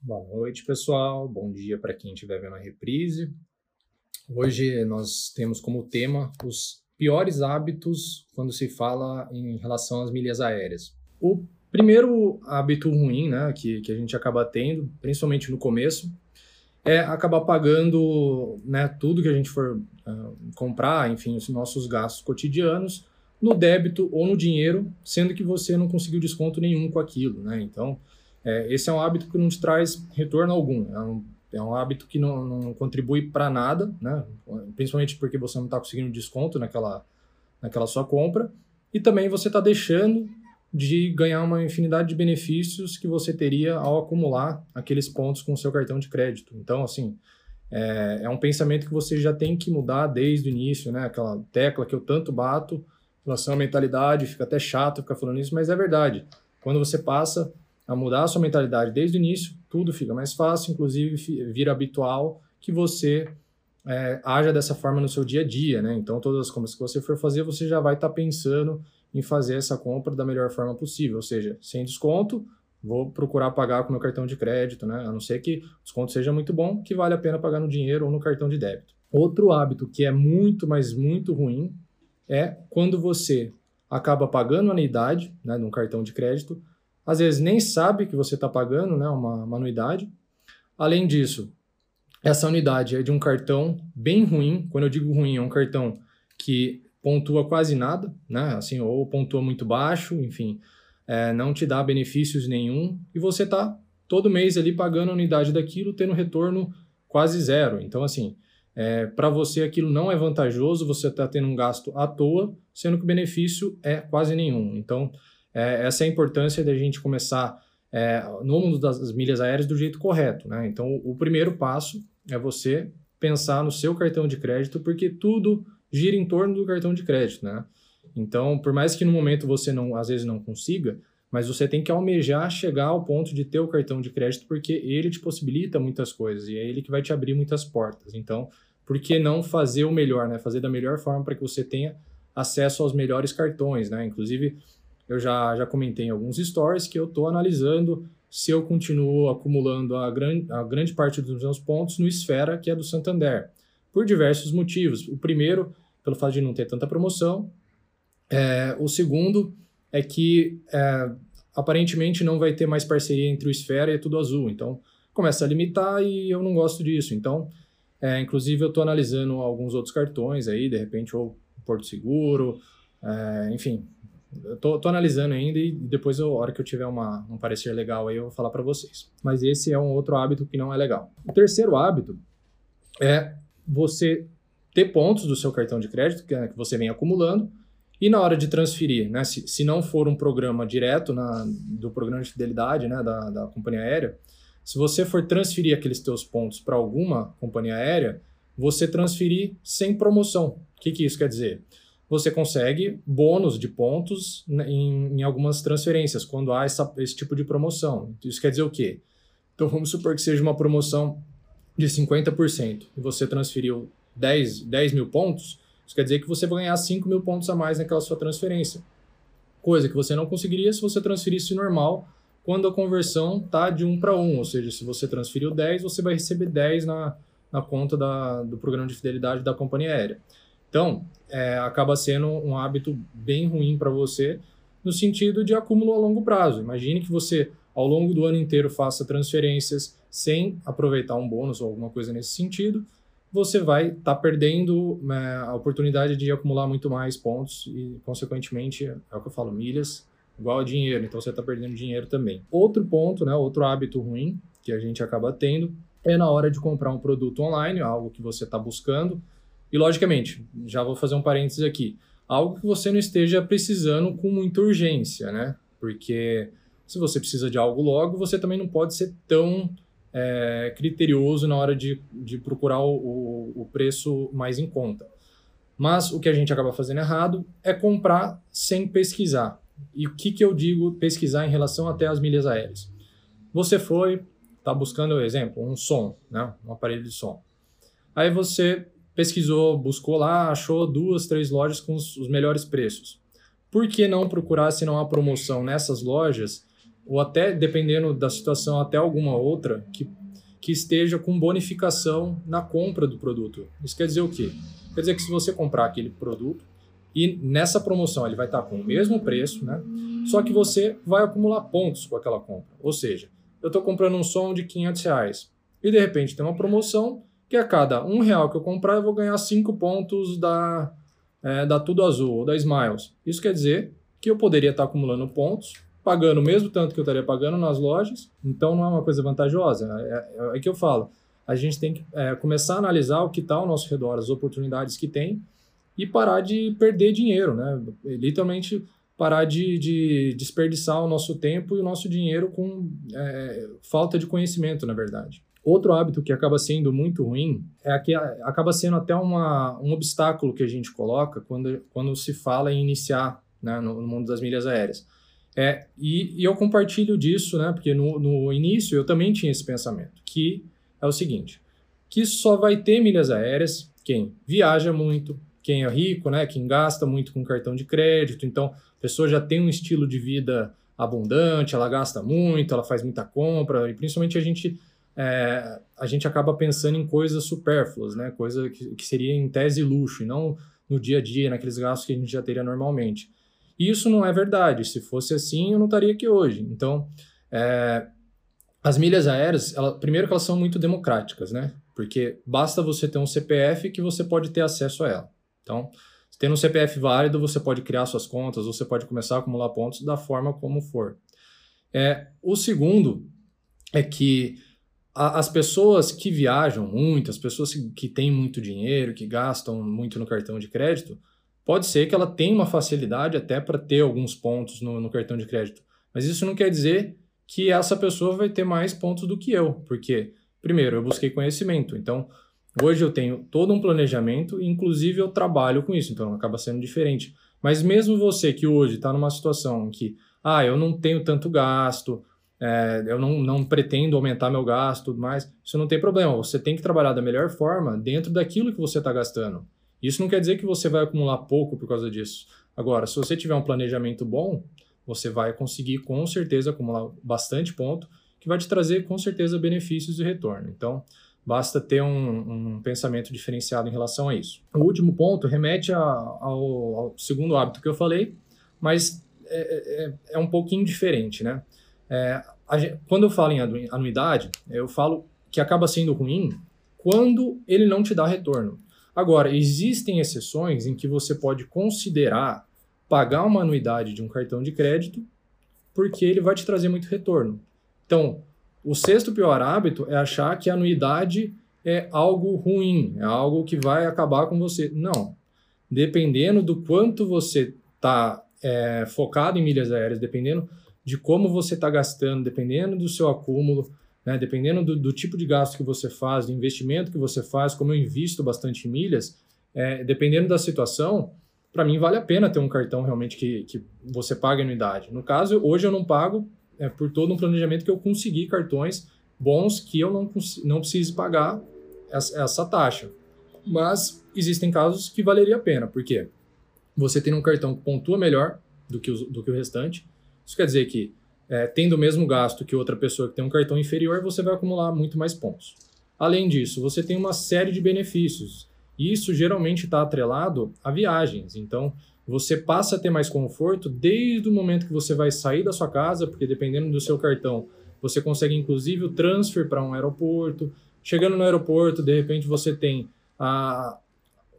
Boa noite, pessoal. Bom dia para quem estiver vendo a reprise. Hoje nós temos como tema os piores hábitos quando se fala em relação às milhas aéreas. O primeiro hábito ruim né, que, que a gente acaba tendo, principalmente no começo, é acabar pagando né, tudo que a gente for uh, comprar, enfim, os nossos gastos cotidianos, no débito ou no dinheiro, sendo que você não conseguiu desconto nenhum com aquilo. Né? Então, é, esse é um hábito que não te traz retorno algum. É um, é um hábito que não, não contribui para nada, né? principalmente porque você não está conseguindo desconto naquela, naquela sua compra. E também você está deixando de ganhar uma infinidade de benefícios que você teria ao acumular aqueles pontos com o seu cartão de crédito. Então, assim, é, é, um pensamento que você já tem que mudar desde o início, né? Aquela tecla que eu tanto bato relação à mentalidade, fica até chato ficar falando isso, mas é verdade. Quando você passa a mudar a sua mentalidade desde o início, tudo fica mais fácil, inclusive vira habitual que você é, haja dessa forma no seu dia a dia, né? Então, todas as compras que você for fazer, você já vai estar tá pensando em fazer essa compra da melhor forma possível, ou seja, sem desconto, vou procurar pagar com meu cartão de crédito, né? A não ser que o desconto seja muito bom, que vale a pena pagar no dinheiro ou no cartão de débito. Outro hábito que é muito, mas muito ruim é quando você acaba pagando anuidade, né, num cartão de crédito, às vezes nem sabe que você está pagando, né, uma, uma anuidade. Além disso, essa unidade é de um cartão bem ruim. Quando eu digo ruim, é um cartão que pontua quase nada, né? Assim, ou pontua muito baixo, enfim, é, não te dá benefícios nenhum e você tá todo mês ali pagando a unidade daquilo, tendo retorno quase zero. Então, assim, é, para você aquilo não é vantajoso, você está tendo um gasto à toa, sendo que o benefício é quase nenhum. Então, é, essa é a importância da gente começar é, no mundo das milhas aéreas do jeito correto. Né? Então, o, primeiro passo é você pensar no seu cartão de crédito, porque tudo gira em torno do cartão de crédito, né? Então, por mais que no momento você não, às vezes não consiga, mas você tem que almejar chegar ao ponto de ter o cartão de crédito, porque ele te possibilita muitas coisas e é ele que vai te abrir muitas portas. Então, por que não fazer o melhor, né? Fazer da melhor forma para que você tenha acesso aos melhores cartões, né? Inclusive, eu já, já comentei em alguns stories que eu estou analisando se eu continuo acumulando a, gran, a grande parte dos meus pontos no Esfera, que é do Santander por diversos motivos. O primeiro, pelo fato de não ter tanta promoção. É, o segundo é que é, aparentemente não vai ter mais parceria entre o Esfera e Tudo Azul. Então, começa a limitar e eu não gosto disso. Então, é, inclusive, eu estou analisando alguns outros cartões aí, de repente, ou Porto Seguro, é, enfim. Eu tô, tô, analisando ainda e depois, eu, a hora que eu tiver uma, um parecer legal aí, eu vou falar para vocês. Mas esse é um outro hábito que não é legal. O terceiro hábito é você ter pontos do seu cartão de crédito que, que você vem acumulando e na hora de transferir, né, se, se não for um programa direto na, do programa de fidelidade né, da, da companhia aérea, se você for transferir aqueles teus pontos para alguma companhia aérea, você transferir sem promoção. O que, que isso quer dizer? Você consegue bônus de pontos em, em algumas transferências quando há essa, esse tipo de promoção. Isso quer dizer o quê? Então vamos supor que seja uma promoção de 50% e você transferiu 10, 10 mil pontos, isso quer dizer que você vai ganhar 5 mil pontos a mais naquela sua transferência. Coisa que você não conseguiria se você transferisse normal quando a conversão está de 1 para 1. Ou seja, se você transferiu 10, você vai receber 10 na, na conta da, do programa de fidelidade da companhia aérea. Então, é, acaba sendo um hábito bem ruim para você no sentido de acúmulo a longo prazo. Imagine que você, ao longo do ano inteiro, faça transferências sem aproveitar um bônus ou alguma coisa nesse sentido, você vai estar tá perdendo né, a oportunidade de acumular muito mais pontos e, consequentemente, é o que eu falo, milhas igual a dinheiro, então você está perdendo dinheiro também. Outro ponto, né, outro hábito ruim que a gente acaba tendo é na hora de comprar um produto online, algo que você está buscando, e logicamente, já vou fazer um parênteses aqui, algo que você não esteja precisando com muita urgência, né? Porque se você precisa de algo logo, você também não pode ser tão é, criterioso na hora de, de procurar o, o, preço mais em conta. Mas o que a gente acaba fazendo errado é comprar sem pesquisar. E o que, que eu digo pesquisar em relação até às milhas aéreas? Você foi, está buscando, exemplo, um som, né? um aparelho de som. Aí você pesquisou, buscou lá, achou duas, três lojas com os, os melhores preços. Por que não procurar se não há promoção nessas lojas ou até, dependendo da situação, até alguma outra que, que esteja com bonificação na compra do produto. Isso quer dizer o quê? Quer dizer que se você comprar aquele produto e nessa promoção ele vai estar com o mesmo preço, né? Só que você vai acumular pontos com aquela compra. Ou seja, eu estou comprando um som de 500 reais e de repente tem uma promoção que a cada um real que eu comprar eu vou ganhar cinco pontos da, é, da Tudo Azul ou da Smiles. Isso quer dizer que eu poderia estar acumulando pontos, pagando o mesmo tanto que eu estaria pagando nas lojas, então não é uma coisa vantajosa. É, é, é que eu falo, a gente tem que é, começar a analisar o que está ao nosso redor, as oportunidades que tem e parar de perder dinheiro, né? Literalmente parar de, de desperdiçar o nosso tempo e o nosso dinheiro com é, falta de conhecimento, na verdade. Outro hábito que acaba sendo muito ruim é que acaba sendo até uma, um obstáculo que a gente coloca quando, quando se fala em iniciar né, no, no mundo das milhas aéreas. É, e, e, eu compartilho disso, né, porque no, no início eu também tinha esse pensamento, que é o seguinte, que só vai ter milhas aéreas quem viaja muito, quem é rico, né, quem gasta muito com cartão de crédito, então a pessoa já tem um estilo de vida abundante, ela gasta muito, ela faz muita compra, e principalmente a gente é, a gente acaba pensando em coisas supérfluas, né? Coisa que, que seria em tese luxo, e não no dia a dia, naqueles gastos que a gente já teria normalmente. E isso não é verdade. Se fosse assim, eu não estaria aqui hoje. Então, é, as milhas aéreas, ela, primeiro que elas são muito democráticas, né? Porque basta você ter um CPF que você pode ter acesso a ela. Então, tendo um CPF válido, você pode criar suas contas, você pode começar a acumular pontos da forma como for. É, o segundo é que as pessoas que viajam muito, as pessoas que têm muito dinheiro, que gastam muito no cartão de crédito, pode ser que ela tenha uma facilidade até para ter alguns pontos no, no, cartão de crédito. Mas isso não quer dizer que essa pessoa vai ter mais pontos do que eu, porque, primeiro, eu busquei conhecimento. Então, hoje eu tenho todo um planejamento, inclusive eu trabalho com isso, então acaba sendo diferente. Mas mesmo você que hoje está numa situação em que, ah, eu não tenho tanto gasto, é, eu não, não pretendo aumentar meu gasto tudo mais, isso não tem problema. Você tem que trabalhar da melhor forma dentro daquilo que você está gastando. Isso não quer dizer que você vai acumular pouco por causa disso. Agora, se você tiver um planejamento bom, você vai conseguir com certeza acumular bastante ponto, que vai te trazer com certeza benefícios e retorno. Então, basta ter um, um pensamento diferenciado em relação a isso. O último ponto remete a, ao, ao, segundo hábito que eu falei, mas é, é, é um pouquinho diferente, né? É, quando eu falo em anuidade, eu falo que acaba sendo ruim quando ele não te dá retorno. Agora, existem exceções em que você pode considerar pagar uma anuidade de um cartão de crédito porque ele vai te trazer muito retorno. Então, o sexto pior hábito é achar que a anuidade é algo ruim, é algo que vai acabar com você. Não. Dependendo do quanto você está é, focado em milhas aéreas, dependendo de como você está gastando, dependendo do seu acúmulo, né, dependendo do, do, tipo de gasto que você faz, do investimento que você faz, como eu invisto bastante em milhas, é, dependendo da situação, para mim vale a pena ter um cartão realmente que, que você pague anuidade. No caso, hoje eu não pago é, por todo um planejamento que eu consegui cartões bons que eu não, não precise pagar essa, essa taxa. Mas existem casos que valeria a pena, porque você tem um cartão que pontua melhor do que, do que o restante, isso quer dizer que, é, tendo o mesmo gasto que outra pessoa que tem um cartão inferior, você vai acumular muito mais pontos. Além disso, você tem uma série de benefícios. E isso geralmente está atrelado a viagens. Então, você passa a ter mais conforto desde o momento que você vai sair da sua casa, porque dependendo do seu cartão, você consegue inclusive o transfer para um aeroporto. Chegando no aeroporto, de repente você tem a,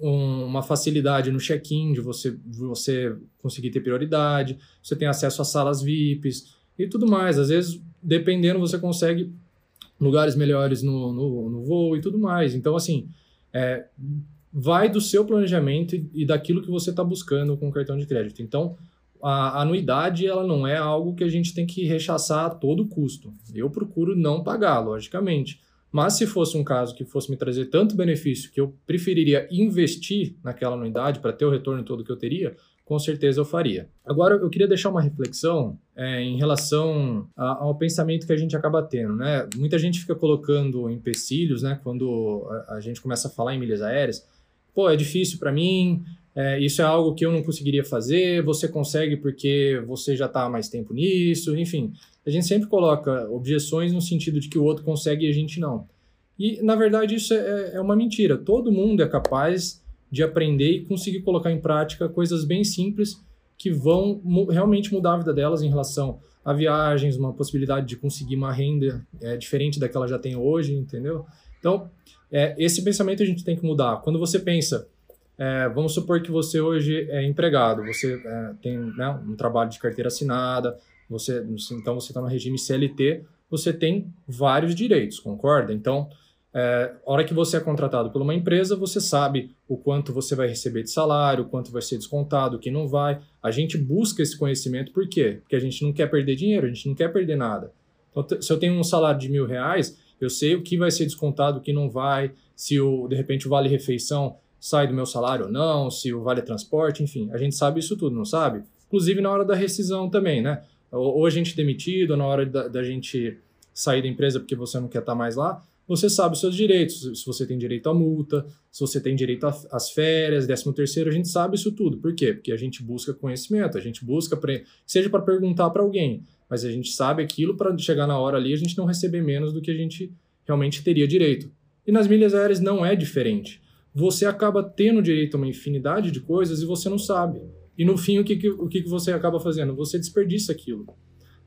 um, uma facilidade no check-in de você, você conseguir ter prioridade, você tem acesso a salas VIPs e tudo mais. Às vezes, dependendo, você consegue lugares melhores no, no, no voo e tudo mais. Então, assim, é, vai do seu planejamento e, e daquilo que você está buscando com o cartão de crédito. Então, a anuidade ela não é algo que a gente tem que rechaçar a todo custo. Eu procuro não pagar, logicamente. Mas se fosse um caso que fosse me trazer tanto benefício que eu preferiria investir naquela anuidade para ter o retorno todo que eu teria, com certeza eu faria. Agora, eu queria deixar uma reflexão é, em relação a, ao pensamento que a gente acaba tendo. Né? Muita gente fica colocando empecilhos né, quando a, a gente começa a falar em milhas aéreas, pô, é difícil para mim, é, isso é algo que eu não conseguiria fazer, você consegue porque você já está há mais tempo nisso, enfim. A gente sempre coloca objeções no sentido de que o outro consegue e a gente não. E, na verdade, isso é, é uma mentira. Todo mundo é capaz de aprender e conseguir colocar em prática coisas bem simples que vão realmente mudar a vida delas em relação a viagens, uma possibilidade de conseguir uma renda é, diferente da que ela já tem hoje, entendeu? Então, é, esse pensamento a gente tem que mudar. Quando você pensa, é, vamos supor que você hoje é empregado, você é, tem né, um trabalho de carteira assinada, você, então você está no regime CLT, você tem vários direitos, concorda? Então, é, hora que você é contratado por uma empresa, você sabe o quanto você vai receber de salário, o quanto vai ser descontado, o que não vai. A gente busca esse conhecimento por quê? Porque a gente não quer perder dinheiro, a gente não quer perder nada. Então, se eu tenho um salário de mil reais, eu sei o que vai ser descontado, o que não vai, se o, de repente o vale refeição sai do meu salário ou não, se o vale transporte, enfim, a gente sabe isso tudo, não sabe? Inclusive na hora da rescisão também, né? Ou, ou a gente demitido, ou na hora da, da gente sair da empresa porque você não quer estar mais lá, você sabe os seus direitos, se você tem direito à multa, se você tem direito às férias, 13 terceiro, a gente sabe isso tudo. Por quê? Porque a gente busca conhecimento, a gente busca, seja para perguntar para alguém, mas a gente sabe aquilo para chegar na hora ali a gente não receber menos do que a gente realmente teria direito. E nas milhas aéreas não é diferente. Você acaba tendo direito a uma infinidade de coisas e você não sabe. E no fim, o que, o que, que você acaba fazendo? Você desperdiça aquilo.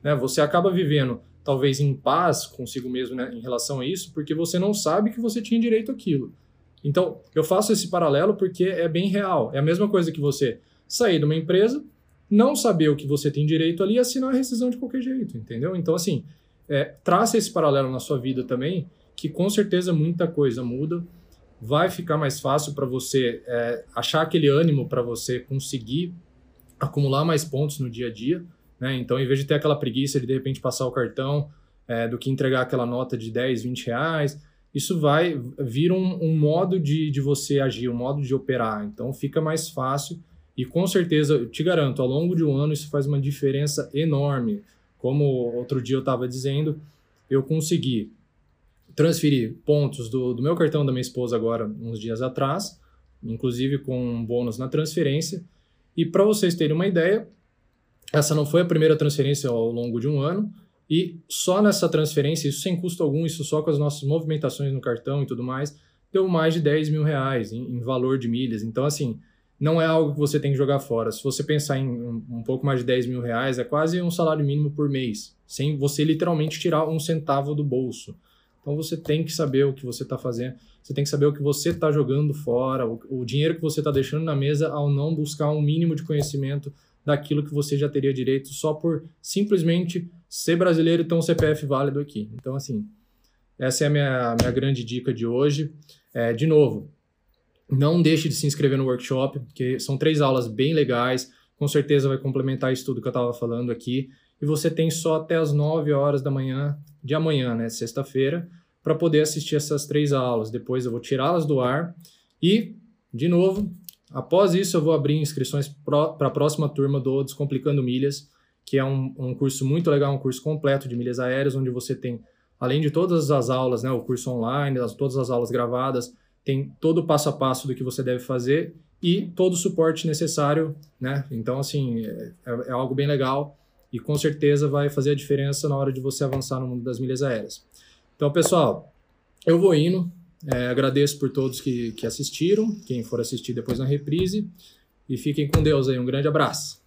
Né? Você acaba vivendo talvez em paz consigo mesmo né, em relação a isso, porque você não sabe que você tinha direito àquilo. Então, eu faço esse paralelo porque é bem real. É a mesma coisa que você sair de uma empresa, não saber o que você tem direito ali e assinar a rescisão de qualquer jeito, entendeu? Então, assim, é, traça esse paralelo na sua vida também, que com certeza muita coisa muda. Vai ficar mais fácil para você é, achar aquele ânimo para você conseguir acumular mais pontos no dia a dia. Né? Então, em vez de ter aquela preguiça de de repente passar o cartão é, do que entregar aquela nota de 10, 20 reais, isso vai vir um, um, modo de, de você agir, um modo de operar. Então, fica mais fácil e com certeza, eu te garanto, ao longo de um ano isso faz uma diferença enorme. Como outro dia eu estava dizendo, eu consegui transferir pontos do, do meu cartão da minha esposa agora, uns dias atrás, inclusive com um bônus na transferência. E para vocês terem uma ideia, essa não foi a primeira transferência ao longo de um ano, e só nessa transferência, isso sem custo algum, isso só com as nossas movimentações no cartão e tudo mais, deu mais de 10 mil reais em, em valor de milhas. Então, assim, não é algo que você tem que jogar fora. Se você pensar em um, um, pouco mais de 10 mil reais, é quase um salário mínimo por mês, sem você literalmente tirar um centavo do bolso. Então você tem que saber o que você está fazendo, você tem que saber o que você está jogando fora, o, o dinheiro que você está deixando na mesa ao não buscar um mínimo de conhecimento daquilo que você já teria direito só por simplesmente ser brasileiro e ter um CPF válido aqui. Então, assim, essa é a minha, minha grande dica de hoje. É, de novo, não deixe de se inscrever no workshop, porque são três aulas bem legais, com certeza vai complementar isso tudo que eu estava falando aqui. E você tem só até as 9 horas da manhã, de amanhã, né, sexta-feira, para poder assistir essas três aulas. Depois eu vou tirá-las do ar e, de novo, Após isso, eu vou abrir inscrições para a próxima turma do Descomplicando Milhas, que é um, um, curso muito legal, um curso completo de milhas aéreas, onde você tem, além de todas as aulas, né, o curso online, as, todas as aulas gravadas, tem todo o passo a passo do que você deve fazer e todo o suporte necessário, né? Então, assim, é, é algo bem legal e com certeza vai fazer a diferença na hora de você avançar no mundo das milhas aéreas. Então, pessoal, eu vou indo. É, agradeço por todos que, que assistiram, quem for assistir depois na reprise. E fiquem com Deus aí. Um grande abraço.